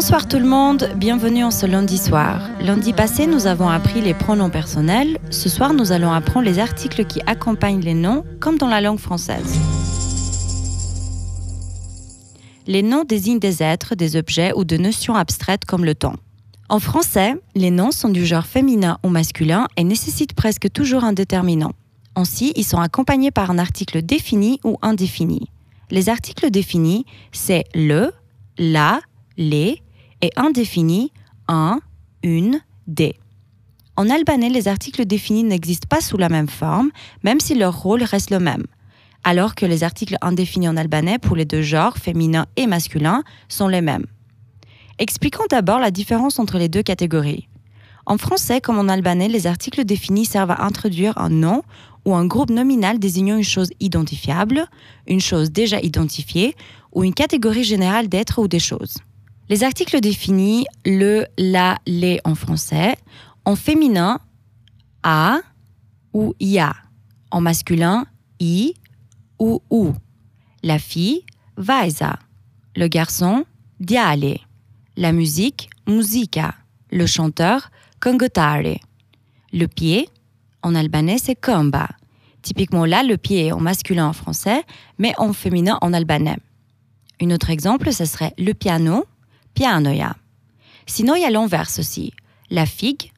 Bonsoir tout le monde, bienvenue en ce lundi soir. Lundi passé, nous avons appris les pronoms personnels. Ce soir, nous allons apprendre les articles qui accompagnent les noms, comme dans la langue française. Les noms désignent des êtres, des objets ou de notions abstraites comme le temps. En français, les noms sont du genre féminin ou masculin et nécessitent presque toujours un déterminant. Ainsi, ils sont accompagnés par un article défini ou indéfini. Les articles définis, c'est le, la, les, et indéfinis, un, une, des. En albanais, les articles définis n'existent pas sous la même forme, même si leur rôle reste le même, alors que les articles indéfinis en albanais pour les deux genres, féminin et masculin, sont les mêmes. Expliquons d'abord la différence entre les deux catégories. En français comme en albanais, les articles définis servent à introduire un nom ou un groupe nominal désignant une chose identifiable, une chose déjà identifiée ou une catégorie générale d'êtres ou des choses. Les articles définis, le, la, les en français, en féminin, a ou ya, en masculin, i ou ou. La fille, vaisa. Le garçon, diale. La musique, musica. Le chanteur, kongotare. Le pied, en albanais, c'est komba. Typiquement là, le pied est en masculin en français, mais en féminin en albanais. Un autre exemple, ce serait le piano, pianoja. Sinon, il y l'inverse aussi. La figue,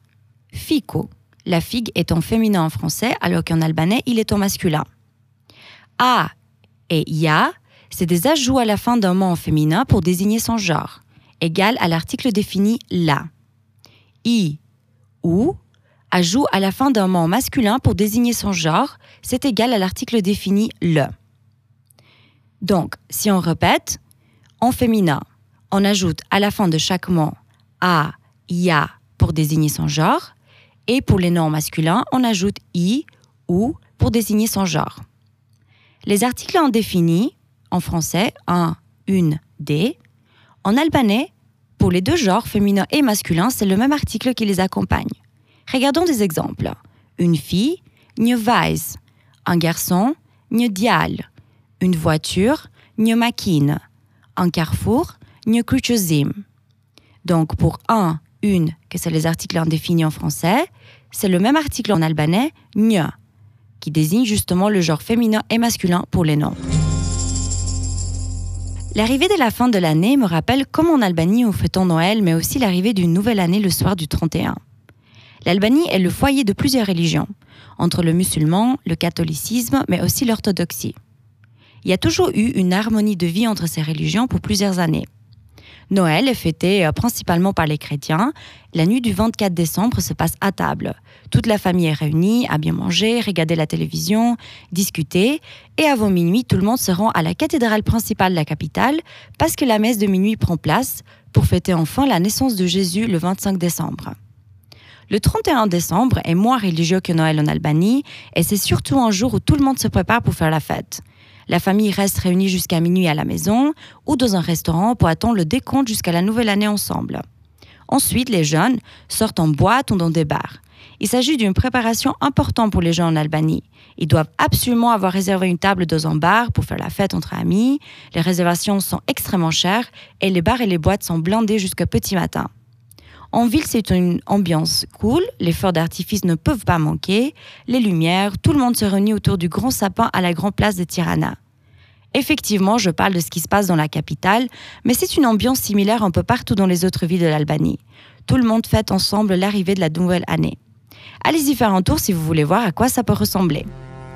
fico. La figue est en féminin en français, alors qu'en albanais, il est en masculin. A et ya, c'est des ajouts à la fin d'un mot en féminin pour désigner son genre, égal à l'article défini la. I, ou, ajout à la fin d'un mot masculin pour désigner son genre, c'est égal à l'article défini le. Donc, si on répète, en féminin, on ajoute à la fin de chaque mot a, ya pour désigner son genre, et pour les noms masculins, on ajoute i ou pour désigner son genre. Les articles indéfinis, en français, un, une, des, en albanais, pour les deux genres, féminin et masculin, c'est le même article qui les accompagne. Regardons des exemples. Une fille, një vajz. Un garçon, një dial. Une voiture, një makine. Un carrefour, një kryqëzim. Donc pour un, une, que c'est les articles indéfinis en français, c'est le même article en albanais, një, qui désigne justement le genre féminin et masculin pour les noms. L'arrivée de la fin de l'année me rappelle comment en Albanie on fêtons Noël, mais aussi l'arrivée d'une nouvelle année le soir du 31. L'Albanie est le foyer de plusieurs religions, entre le musulman, le catholicisme, mais aussi l'orthodoxie. Il y a toujours eu une harmonie de vie entre ces religions pour plusieurs années. Noël est fêté euh, principalement par les chrétiens. La nuit du 24 décembre se passe à table. Toute la famille est réunie, à bien manger, regarder la télévision, discuter. Et avant minuit, tout le monde se rend à la cathédrale principale de la capitale parce que la messe de minuit prend place pour fêter enfin la naissance de Jésus le 25 décembre. Le 31 décembre est moins religieux que Noël en Albanie et c'est surtout un jour où tout le monde se prépare pour faire la fête. La famille reste réunie jusqu'à minuit à la maison ou dans un restaurant pour attendre le décompte jusqu'à la nouvelle année ensemble. Ensuite, les jeunes sortent en boîte ou dans des bars. Il s'agit d'une préparation importante pour les gens en Albanie. Ils doivent absolument avoir réservé une table dans un bar pour faire la fête entre amis. Les réservations sont extrêmement chères et les bars et les boîtes sont blindés jusqu'à petit matin. En ville, c'est une ambiance cool, les feux d'artifice ne peuvent pas manquer, les lumières, tout le monde se réunit autour du grand sapin à la grande place de Tirana. Effectivement, je parle de ce qui se passe dans la capitale, mais c'est une ambiance similaire un peu partout dans les autres villes de l'Albanie. Tout le monde fête ensemble l'arrivée de la nouvelle année. Allez-y faire un tour si vous voulez voir à quoi ça peut ressembler.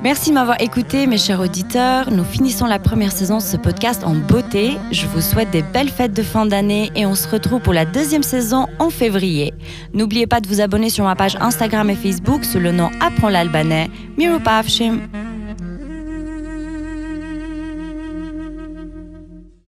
Merci de m'avoir écouté, mes chers auditeurs. Nous finissons la première saison de ce podcast en beauté. Je vous souhaite des belles fêtes de fin d'année et on se retrouve pour la deuxième saison en février. N'oubliez pas de vous abonner sur ma page Instagram et Facebook sous le nom Apprends l'albanais. Miropavshim.